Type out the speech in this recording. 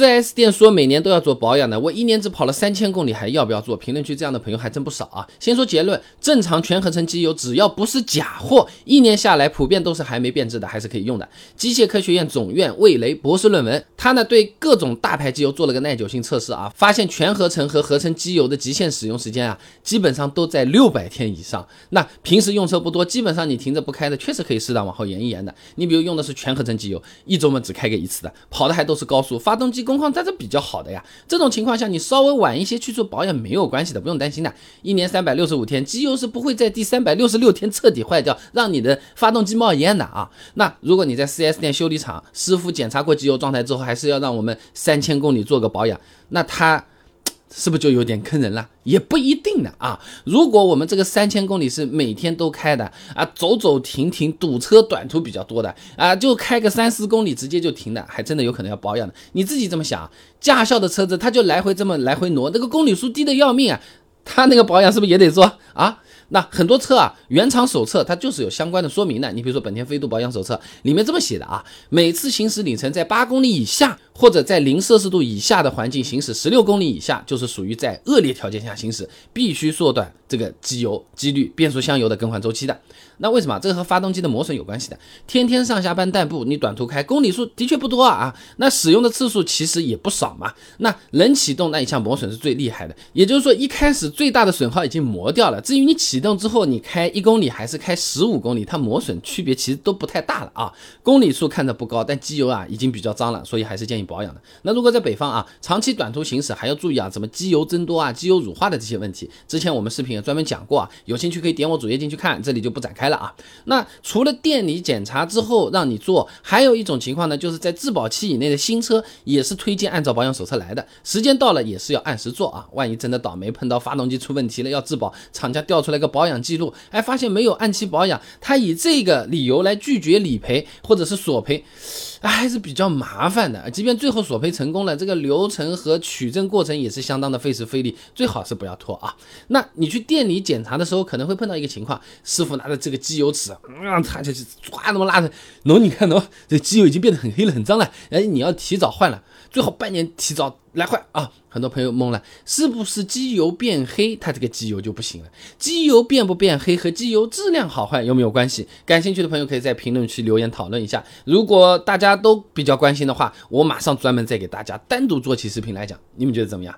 4S 店说每年都要做保养的，我一年只跑了三千公里，还要不要做？评论区这样的朋友还真不少啊。先说结论，正常全合成机油只要不是假货，一年下来普遍都是还没变质的，还是可以用的。机械科学院总院魏雷博士论文，他呢对各种大牌机油做了个耐久性测试啊，发现全合成和合成机油的极限使用时间啊，基本上都在六百天以上。那平时用车不多，基本上你停着不开的，确实可以适当往后延一延的。你比如用的是全合成机油，一周嘛只开个一次的，跑的还都是高速，发动机。工况在这比较好的呀，这种情况下你稍微晚一些去做保养没有关系的，不用担心的。一年三百六十五天，机油是不会在第三百六十六天彻底坏掉，让你的发动机冒烟的啊。那如果你在 4S 店修理厂，师傅检查过机油状态之后，还是要让我们三千公里做个保养，那他。是不是就有点坑人了？也不一定的啊。如果我们这个三千公里是每天都开的啊，走走停停，堵车短途比较多的啊，就开个三四公里直接就停的，还真的有可能要保养的。你自己这么想，驾校的车子它就来回这么来回挪，那个公里数低的要命啊，它那个保养是不是也得做啊？那很多车啊，原厂手册它就是有相关的说明的。你比如说本田飞度保养手册里面这么写的啊，每次行驶里程在八公里以下，或者在零摄氏度以下的环境行驶十六公里以下，就是属于在恶劣条件下行驶，必须缩短这个机油、机滤、变速箱油的更换周期的。那为什么这和发动机的磨损有关系的？天天上下班代步，你短途开，公里数的确不多啊，那使用的次数其实也不少嘛。那冷启动那一项磨损是最厉害的，也就是说一开始最大的损耗已经磨掉了。至于你启动之后，你开一公里还是开十五公里，它磨损区别其实都不太大了啊。公里数看着不高，但机油啊已经比较脏了，所以还是建议保养的。那如果在北方啊，长期短途行驶还要注意啊，怎么机油增多啊、机油乳化的这些问题。之前我们视频也专门讲过啊，有兴趣可以点我主页进去看，这里就不展开了啊。那除了店里检查之后让你做，还有一种情况呢，就是在质保期以内的新车也是推荐按照保养手册来的，时间到了也是要按时做啊。万一真的倒霉碰到发动机出问题了要质保，厂家调出来个保养记录。哎，发现没有按期保养，他以这个理由来拒绝理赔或者是索赔，还是比较麻烦的。即便最后索赔成功了，这个流程和取证过程也是相当的费时费力，最好是不要拖啊。那你去店里检查的时候，可能会碰到一个情况，师傅拿着这个机油尺，嗯，他就唰那么拉着，喏，你看喏，这机油已经变得很黑了，很脏了，哎，你要提早换了。最好半年提早来换啊！很多朋友懵了，是不是机油变黑，它这个机油就不行了？机油变不变黑和机油质量好坏有没有关系？感兴趣的朋友可以在评论区留言讨论一下。如果大家都比较关心的话，我马上专门再给大家单独做起视频来讲，你们觉得怎么样？